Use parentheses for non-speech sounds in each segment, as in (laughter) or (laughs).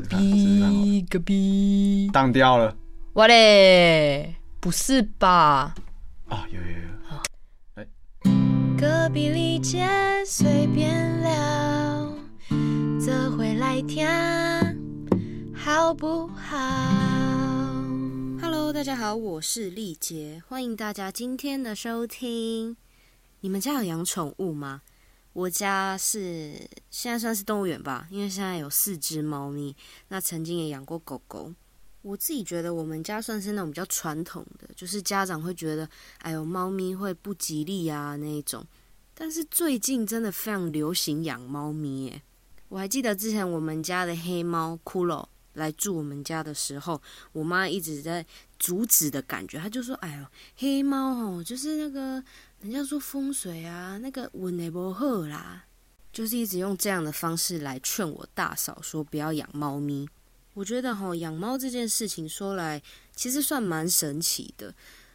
隔壁隔壁当掉了我嘞，不是吧？啊！有有有，隔壁里姐随便聊，这回来听好不好？Hello，大家好，我是丽杰，欢迎大家今天的收听。你们家有养宠物吗？我家是现在算是动物园吧，因为现在有四只猫咪。那曾经也养过狗狗。我自己觉得我们家算是那种比较传统的，就是家长会觉得，哎呦，猫咪会不吉利啊那一种。但是最近真的非常流行养猫咪耶！我还记得之前我们家的黑猫骷髅来住我们家的时候，我妈一直在阻止的感觉，她就说：“哎呦，黑猫哦，就是那个人家说风水啊，那个稳的不好啦。”就是一直用这样的方式来劝我大嫂说不要养猫咪。我觉得哈，养猫这件事情说来其实算蛮神奇的。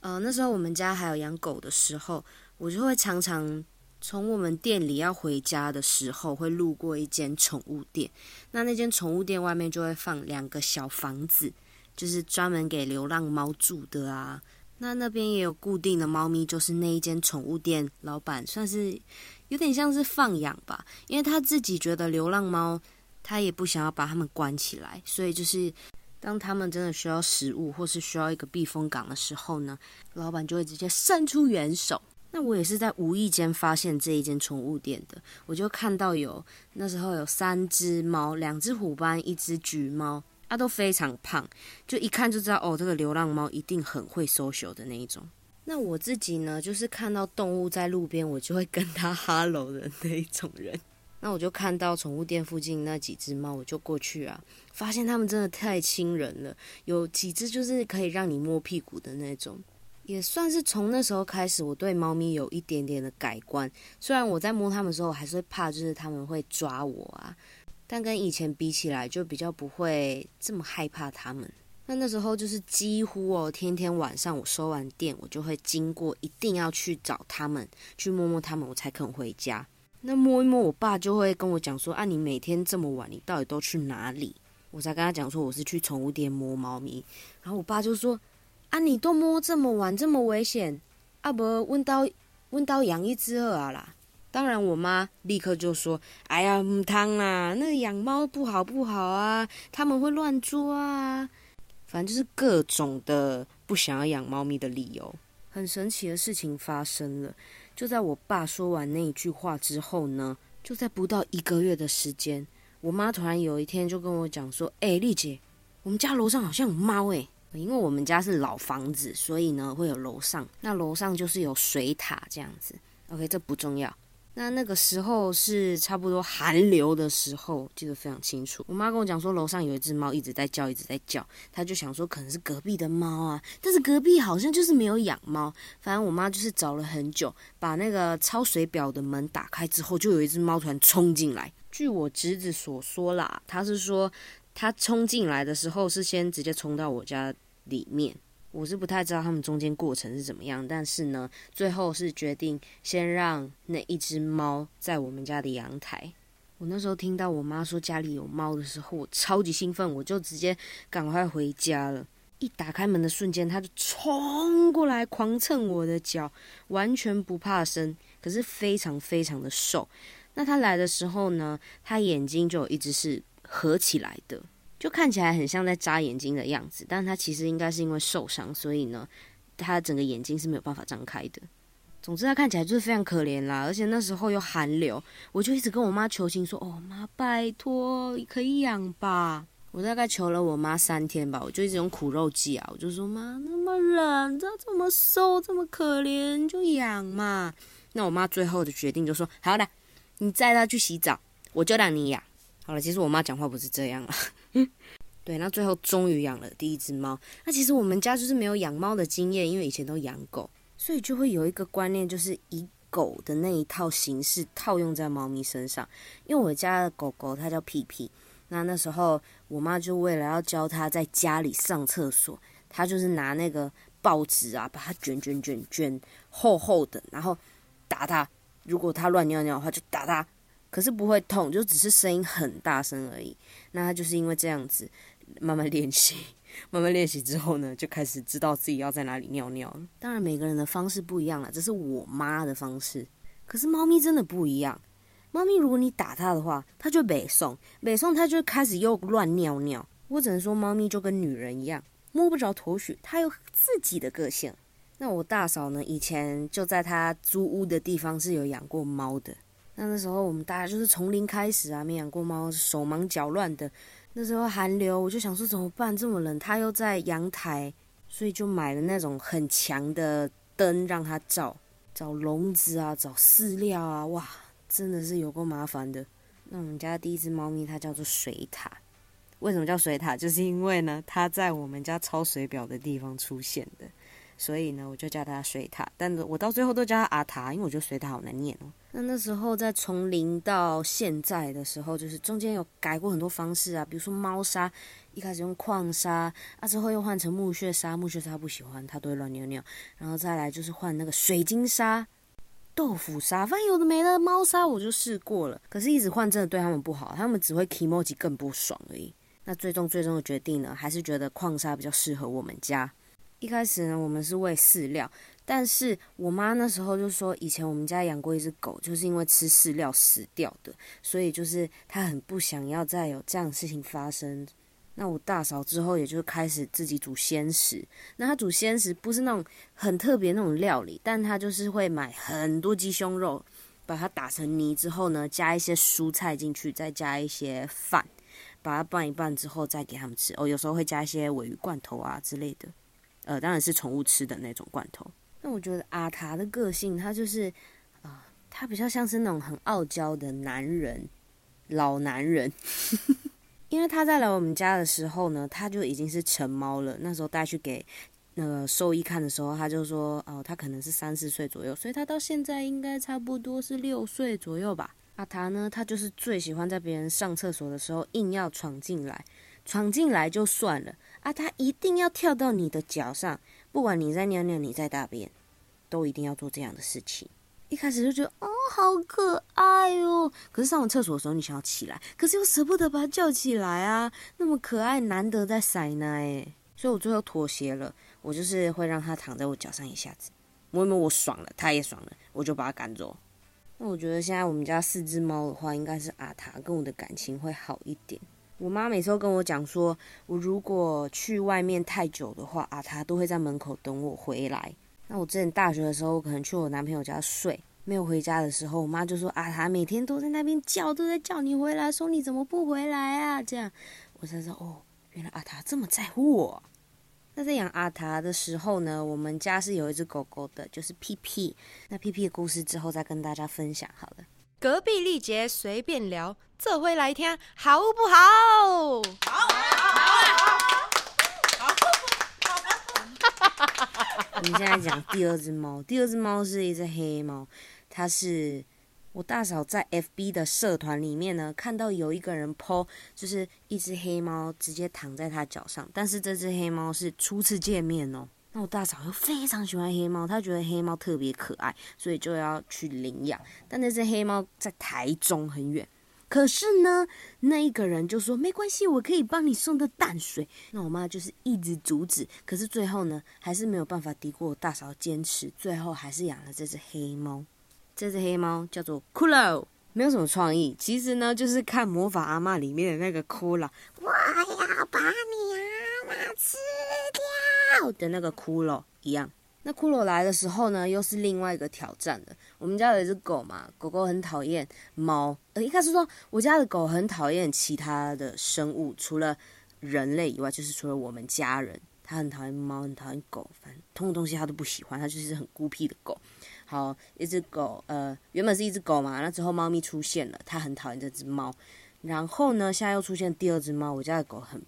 呃，那时候我们家还有养狗的时候，我就会常常从我们店里要回家的时候，会路过一间宠物店。那那间宠物店外面就会放两个小房子，就是专门给流浪猫住的啊。那那边也有固定的猫咪，就是那一间宠物店老板算是有点像是放养吧，因为他自己觉得流浪猫。他也不想要把他们关起来，所以就是当他们真的需要食物或是需要一个避风港的时候呢，老板就会直接伸出援手。那我也是在无意间发现这一间宠物店的，我就看到有那时候有三只猫，两只虎斑，一只橘猫，它都非常胖，就一看就知道哦，这个流浪猫一定很会 social 的那一种。那我自己呢，就是看到动物在路边，我就会跟它 (laughs) hello 的那一种人。那我就看到宠物店附近那几只猫，我就过去啊，发现它们真的太亲人了，有几只就是可以让你摸屁股的那种，也算是从那时候开始，我对猫咪有一点点的改观。虽然我在摸它们的时候我还是会怕，就是它们会抓我啊，但跟以前比起来，就比较不会这么害怕它们。那那时候就是几乎哦，天天晚上我收完店，我就会经过，一定要去找它们，去摸摸它们，我才肯回家。那摸一摸，我爸就会跟我讲说：“啊，你每天这么晚，你到底都去哪里？”我才跟他讲说：“我是去宠物店摸猫咪。”然后我爸就说：“啊，你都摸这么晚，这么危险，啊不，问到问到养一只二啊啦。”当然，我妈立刻就说：“哎呀，唔汤啊，那养猫不好不好啊，他们会乱抓啊，反正就是各种的不想要养猫咪的理由。”很神奇的事情发生了。就在我爸说完那一句话之后呢，就在不到一个月的时间，我妈突然有一天就跟我讲说：“哎，丽姐，我们家楼上好像有猫哎，因为我们家是老房子，所以呢会有楼上，那楼上就是有水塔这样子。OK，这不重要。”那那个时候是差不多寒流的时候，记得非常清楚。我妈跟我讲说，楼上有一只猫一直在叫，一直在叫。她就想说，可能是隔壁的猫啊，但是隔壁好像就是没有养猫。反正我妈就是找了很久，把那个抄水表的门打开之后，就有一只猫突然冲进来。据我侄子所说啦，他是说他冲进来的时候是先直接冲到我家里面。我是不太知道他们中间过程是怎么样，但是呢，最后是决定先让那一只猫在我们家的阳台。我那时候听到我妈说家里有猫的时候，我超级兴奋，我就直接赶快回家了。一打开门的瞬间，它就冲过来狂蹭我的脚，完全不怕生，可是非常非常的瘦。那它来的时候呢，它眼睛就一直是合起来的。就看起来很像在眨眼睛的样子，但他其实应该是因为受伤，所以呢，他整个眼睛是没有办法张开的。总之，他看起来就是非常可怜啦，而且那时候又寒流，我就一直跟我妈求情说：“哦妈，拜托，可以养吧。”我大概求了我妈三天吧，我就一直用苦肉计啊，我就说：“妈，那么冷，这这么瘦，这么可怜，就养嘛。”那我妈最后的决定就说：“好的，你载它去洗澡，我就让你养。”好了，其实我妈讲话不是这样啊。对，那最后终于养了第一只猫。那其实我们家就是没有养猫的经验，因为以前都养狗，所以就会有一个观念，就是以狗的那一套形式套用在猫咪身上。因为我家的狗狗它叫屁屁，那那时候我妈就为了要教它在家里上厕所，她就是拿那个报纸啊，把它卷卷卷卷厚厚的，然后打它。如果它乱尿尿的话，就打它。可是不会痛，就只是声音很大声而已。那他就是因为这样子慢慢练习，慢慢练习之后呢，就开始知道自己要在哪里尿尿。当然每个人的方式不一样了，这是我妈的方式。可是猫咪真的不一样，猫咪如果你打它的话，它就北送，北送它就开始又乱尿尿。我只能说，猫咪就跟女人一样，摸不着头绪，它有自己的个性。那我大嫂呢，以前就在她租屋的地方是有养过猫的。那那时候我们大家就是从零开始啊，没养过猫，手忙脚乱的。那时候寒流，我就想说怎么办？这么冷，它又在阳台，所以就买了那种很强的灯让它照。找笼子啊，找饲料啊，哇，真的是有够麻烦的。那我们家第一只猫咪它叫做水獭，为什么叫水獭？就是因为呢，它在我们家抄水表的地方出现的。所以呢，我就叫它水獭，但我到最后都叫它阿塔，因为我觉得水獭好难念哦。那那时候在从零到现在的时候，就是中间有改过很多方式啊，比如说猫砂，一开始用矿砂，啊之后又换成木屑砂，木屑砂不喜欢，它都会乱尿尿。然后再来就是换那个水晶砂、豆腐砂，反正有的没的猫砂我就试过了，可是一直换真的对他们不好，他们只会 emoji 更不爽而已。那最终最终的决定呢，还是觉得矿砂比较适合我们家。一开始呢，我们是喂饲料，但是我妈那时候就说，以前我们家养过一只狗，就是因为吃饲料死掉的，所以就是她很不想要再有这样的事情发生。那我大嫂之后，也就开始自己煮鲜食。那她煮鲜食不是那种很特别那种料理，但她就是会买很多鸡胸肉，把它打成泥之后呢，加一些蔬菜进去，再加一些饭，把它拌一拌之后再给他们吃。哦，有时候会加一些尾鱼罐头啊之类的。呃，当然是宠物吃的那种罐头。那我觉得阿塔的个性，他就是啊，他比较像是那种很傲娇的男人，老男人。(laughs) 因为他在来我们家的时候呢，他就已经是成猫了。那时候带去给那个兽医看的时候，他就说，哦，他可能是三四岁左右，所以他到现在应该差不多是六岁左右吧。阿塔呢，他就是最喜欢在别人上厕所的时候硬要闯进来，闯进来就算了。啊，它一定要跳到你的脚上，不管你在尿尿，你在大便，都一定要做这样的事情。一开始就觉得哦，好可爱哦。可是上完厕所的时候，你想要起来，可是又舍不得把它叫起来啊。那么可爱，难得在塞奶，所以我最后妥协了。我就是会让它躺在我脚上一下子，摸一摸我爽了，它也爽了，我就把它赶走。那我觉得现在我们家四只猫的话，应该是阿塔跟我的感情会好一点。我妈每次都跟我讲说，我如果去外面太久的话，啊，她都会在门口等我回来。那我之前大学的时候，我可能去我男朋友家睡，没有回家的时候，我妈就说啊，她每天都在那边叫，都在叫你回来，说你怎么不回来啊？这样，我才说哦，原来阿塔这么在乎我。那在养阿塔的时候呢，我们家是有一只狗狗的，就是屁屁。那屁屁的故事之后再跟大家分享好了。隔壁丽姐随便聊，这回来听好不好？好，好，好，好，好，好，好我们现在讲第二只猫，第二只猫是一只黑猫，它是我大嫂在 FB 的社团里面呢，看到有一个人 po，就是一只黑猫直接躺在他脚上，但是这只黑猫是初次见面哦。那我大嫂又非常喜欢黑猫，她觉得黑猫特别可爱，所以就要去领养。但那只黑猫在台中很远，可是呢，那一个人就说没关系，我可以帮你送到淡水。那我妈就是一直阻止，可是最后呢，还是没有办法敌过我大嫂坚持，最后还是养了这只黑猫。这只黑猫叫做骷髅，没有什么创意，其实呢，就是看魔法阿妈里面的那个骷髅，我要把你阿妈吃。的那个骷髅一样，那骷髅来的时候呢，又是另外一个挑战的。我们家有一只狗嘛，狗狗很讨厌猫。呃，一开始说我家的狗很讨厌其他的生物，除了人类以外，就是除了我们家人，它很讨厌猫，很讨厌狗，反正通的东西它都不喜欢，它就是很孤僻的狗。好，一只狗，呃，原本是一只狗嘛，那之后猫咪出现了，它很讨厌这只猫。然后呢，现在又出现第二只猫，我家的狗很，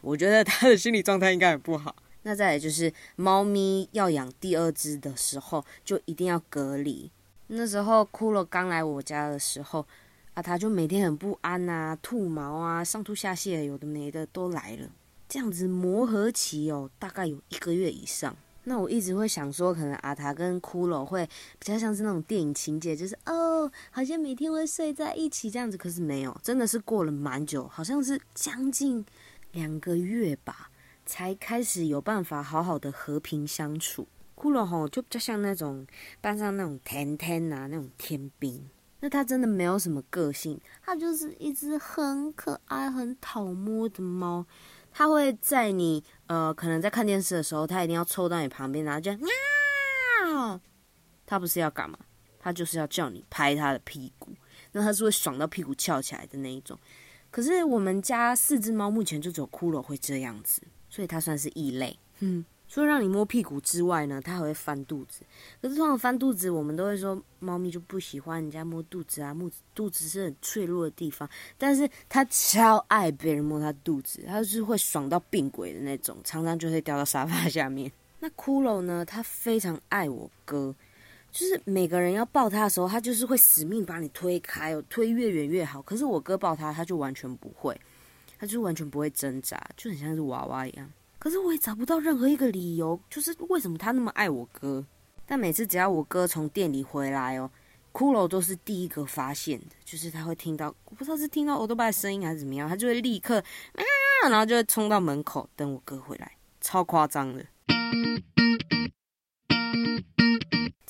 我觉得它的心理状态应该很不好。那再来就是猫咪要养第二只的时候，就一定要隔离。那时候骷髅刚来我家的时候，啊，它就每天很不安啊，吐毛啊，上吐下泻，有的没的都来了。这样子磨合期哦，大概有一个月以上。那我一直会想说，可能阿塔跟骷髅会比较像是那种电影情节，就是，哦，好像每天会睡在一起这样子。可是没有，真的是过了蛮久，好像是将近两个月吧，才开始有办法好好的和平相处。骷髅吼就比较像那种班上那种甜甜啊那种天兵，那他真的没有什么个性，他就是一只很可爱、很讨摸的猫。他会在你呃可能在看电视的时候，他一定要凑到你旁边，然后就喵。他不是要干嘛？他就是要叫你拍他的屁股。那他是会爽到屁股翘起来的那一种。可是我们家四只猫目前就只有骷髅会这样子，所以它算是异类。嗯。除了让你摸屁股之外呢，它还会翻肚子。可是通常翻肚子，我们都会说猫咪就不喜欢人家摸肚子啊，肚肚子是很脆弱的地方。但是它超爱别人摸它肚子，它是会爽到病鬼的那种，常常就会掉到沙发下面。那骷髅呢，它非常爱我哥，就是每个人要抱它的时候，它就是会死命把你推开哦，推越远越好。可是我哥抱它，它就完全不会，他就完全不会挣扎，就很像是娃娃一样。可是我也找不到任何一个理由，就是为什么他那么爱我哥。但每次只要我哥从店里回来哦，骷髅都是第一个发现的，就是他会听到，我不知道是听到欧多巴的声音还是怎么样，他就会立刻啊，然后就会冲到门口等我哥回来，超夸张的。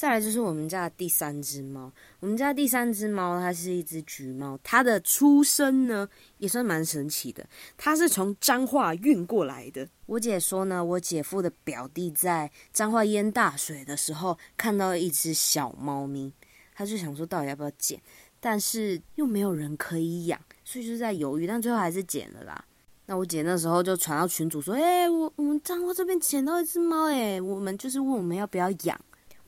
再来就是我们家的第三只猫，我们家第三只猫它是一只橘猫，它的出生呢也算蛮神奇的，它是从彰化运过来的。我姐说呢，我姐夫的表弟在彰化淹大水的时候看到一只小猫咪，他就想说到底要不要捡，但是又没有人可以养，所以就在犹豫，但最后还是捡了啦。那我姐那时候就传到群主说，哎，我我们彰化这边捡到一只猫，哎，我们就是问我们要不要养。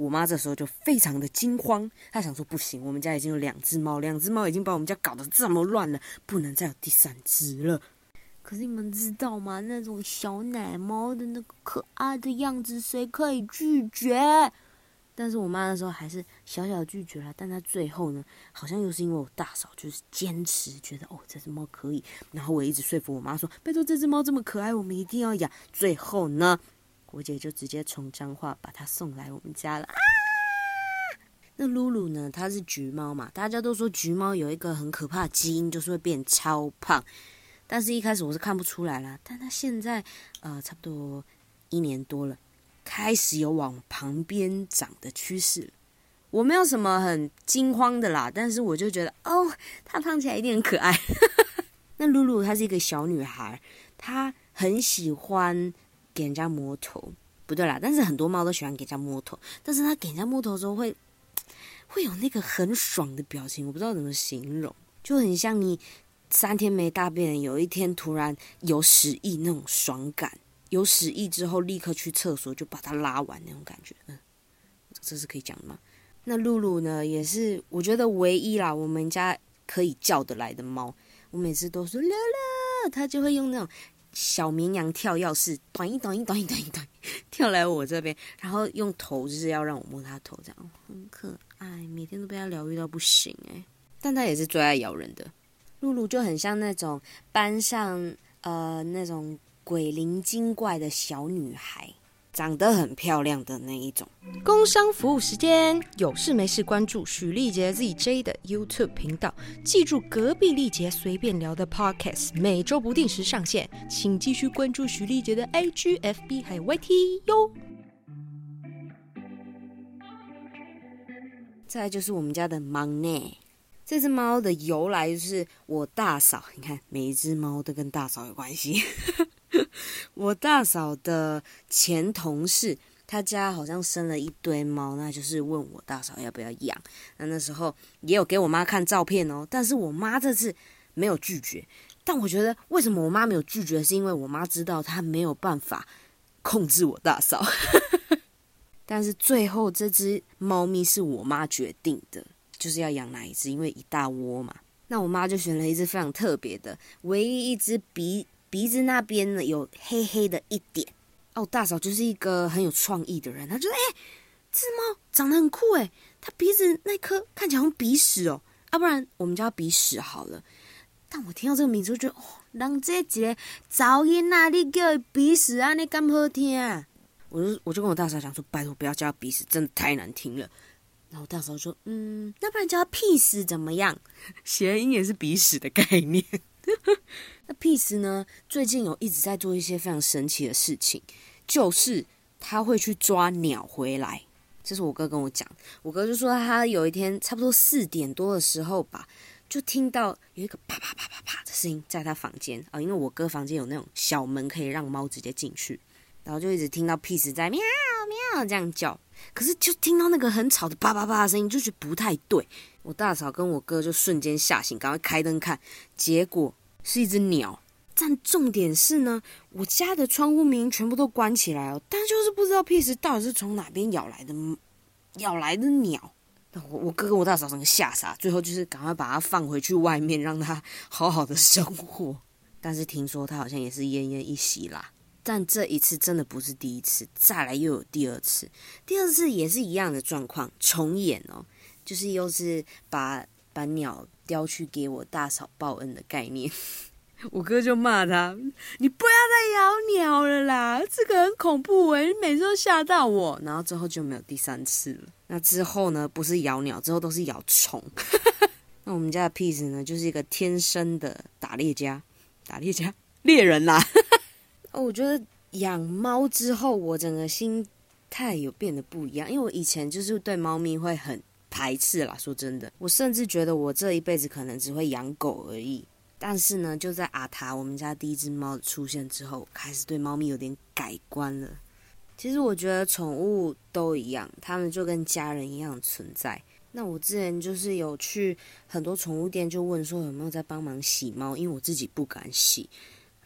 我妈这时候就非常的惊慌，她想说不行，我们家已经有两只猫，两只猫已经把我们家搞得这么乱了，不能再有第三只了。可是你们知道吗？那种小奶猫的那个可爱的样子，谁可以拒绝？但是我妈那时候还是小小拒绝了。但她最后呢，好像又是因为我大嫂就是坚持，觉得哦这只猫可以，然后我一直说服我妈说，拜托这只猫这么可爱，我们一定要养。最后呢？我姐就直接从彰化把它送来我们家了啊！那露露呢？它是橘猫嘛？大家都说橘猫有一个很可怕的基因，就是会变超胖。但是一开始我是看不出来啦，但它现在呃差不多一年多了，开始有往旁边长的趋势。我没有什么很惊慌的啦，但是我就觉得哦，它胖起来一定很可爱。(laughs) 那露露她是一个小女孩，她很喜欢。给人家摸头，不对啦，但是很多猫都喜欢给人家摸头，但是它给人家摸头的时候会会有那个很爽的表情，我不知道怎么形容，就很像你三天没大便，有一天突然有屎意那种爽感，有屎意之后立刻去厕所就把它拉完那种感觉，嗯，这是可以讲的吗？那露露呢，也是我觉得唯一啦，我们家可以叫得来的猫，我每次都说乐乐，它就会用那种。小绵羊跳跃式，短一短一短一短一短，跳来我这边，然后用头就是要让我摸它头，这样很可爱，每天都被它疗愈到不行哎。但它也是最爱咬人的，露露就很像那种班上呃那种鬼灵精怪的小女孩。长得很漂亮的那一种。工商服务时间，有事没事关注许丽杰 ZJ 的 YouTube 频道，记住隔壁丽杰随便聊的 Podcast，每周不定时上线，请继续关注许丽杰的 IGFB 还有 YT 哟。再来就是我们家的忙呢，这只猫的由来就是我大嫂，你看每一只猫都跟大嫂有关系。(laughs) 我大嫂的前同事，他家好像生了一堆猫，那就是问我大嫂要不要养。那那时候也有给我妈看照片哦，但是我妈这次没有拒绝。但我觉得为什么我妈没有拒绝，是因为我妈知道她没有办法控制我大嫂。但是最后这只猫咪是我妈决定的，就是要养哪一只，因为一大窝嘛。那我妈就选了一只非常特别的，唯一一只鼻。鼻子那边呢有黑黑的一点哦，大嫂就是一个很有创意的人，她觉得哎，这只猫长得很酷哎，它鼻子那颗看起来像鼻屎哦，要不然我们叫鼻屎好了。但我听到这个名字，就觉得哦，人这一个噪音啊，你叫鼻屎啊，你敢好听？我就我就跟我大嫂讲说，拜托不要叫鼻屎，真的太难听了。然后大嫂说：“嗯，那不然叫屁屎怎么样？(laughs) 谐音也是鼻屎的概念。(laughs) 那 Peace 呢？最近有一直在做一些非常神奇的事情，就是他会去抓鸟回来。这是我哥跟我讲，我哥就说他有一天差不多四点多的时候吧，就听到有一个啪啪啪啪啪的声音在他房间啊，因为我哥房间有那种小门可以让猫直接进去，然后就一直听到 Peace 在喵喵这样叫。”可是就听到那个很吵的啪啪啪的声音，就觉得不太对。我大嫂跟我哥就瞬间吓醒，赶快开灯看，结果是一只鸟。但重点是呢，我家的窗户明明全部都关起来哦，但就是不知道屁事到底是从哪边咬来的，咬来的鸟。我我哥跟我大嫂整个吓傻，最后就是赶快把它放回去外面，让它好好的生活。但是听说它好像也是奄奄一息啦。但这一次真的不是第一次，再来又有第二次，第二次也是一样的状况重演哦，就是又是把把鸟叼去给我大嫂报恩的概念。(laughs) 我哥就骂他：“你不要再咬鸟了啦，这个很恐怖诶，你每次都吓到我。”然后之后就没有第三次了。那之后呢，不是咬鸟，之后都是咬虫。(laughs) 那我们家的屁子呢，就是一个天生的打猎家，打猎家猎人啦。哦，我觉得养猫之后，我整个心态有变得不一样。因为我以前就是对猫咪会很排斥啦。说真的，我甚至觉得我这一辈子可能只会养狗而已。但是呢，就在阿塔我们家第一只猫出现之后，开始对猫咪有点改观了。其实我觉得宠物都一样，它们就跟家人一样存在。那我之前就是有去很多宠物店，就问说有没有在帮忙洗猫，因为我自己不敢洗。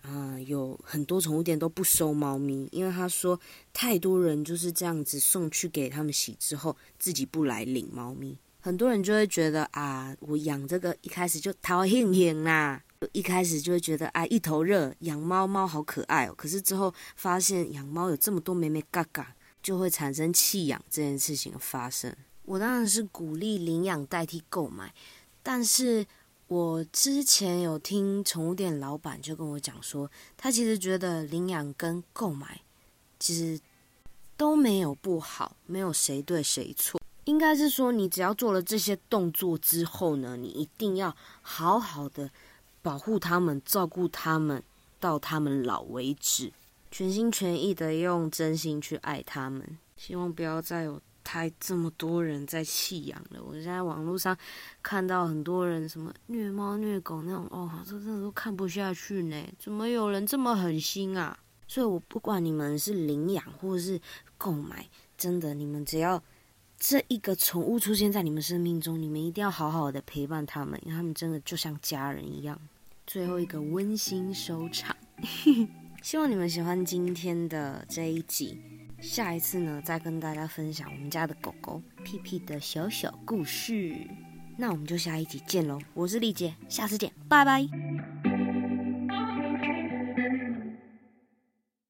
啊，有很多宠物店都不收猫咪，因为他说太多人就是这样子送去给他们洗之后，自己不来领猫咪。很多人就会觉得啊，我养这个一开始就讨厌厌啦，一开始就会觉得啊一头热，养猫猫好可爱哦。可是之后发现养猫有这么多美美嘎嘎，就会产生弃养这件事情的发生。我当然是鼓励领养代替购买，但是。我之前有听宠物店老板就跟我讲说，他其实觉得领养跟购买其实都没有不好，没有谁对谁错。应该是说，你只要做了这些动作之后呢，你一定要好好的保护他们，照顾他们到他们老为止，全心全意的用真心去爱他们。希望不要再有。太这么多人在弃养了，我现在网络上看到很多人什么虐猫虐狗那种，哦，这真的都看不下去呢。怎么有人这么狠心啊？所以我不管你们是领养或是购买，真的，你们只要这一个宠物出现在你们生命中，你们一定要好好的陪伴他们，因为他们真的就像家人一样。最后一个温馨收场，(laughs) 希望你们喜欢今天的这一集。下一次呢，再跟大家分享我们家的狗狗屁屁的小小故事。那我们就下一集见喽！我是丽姐，下次见，拜拜。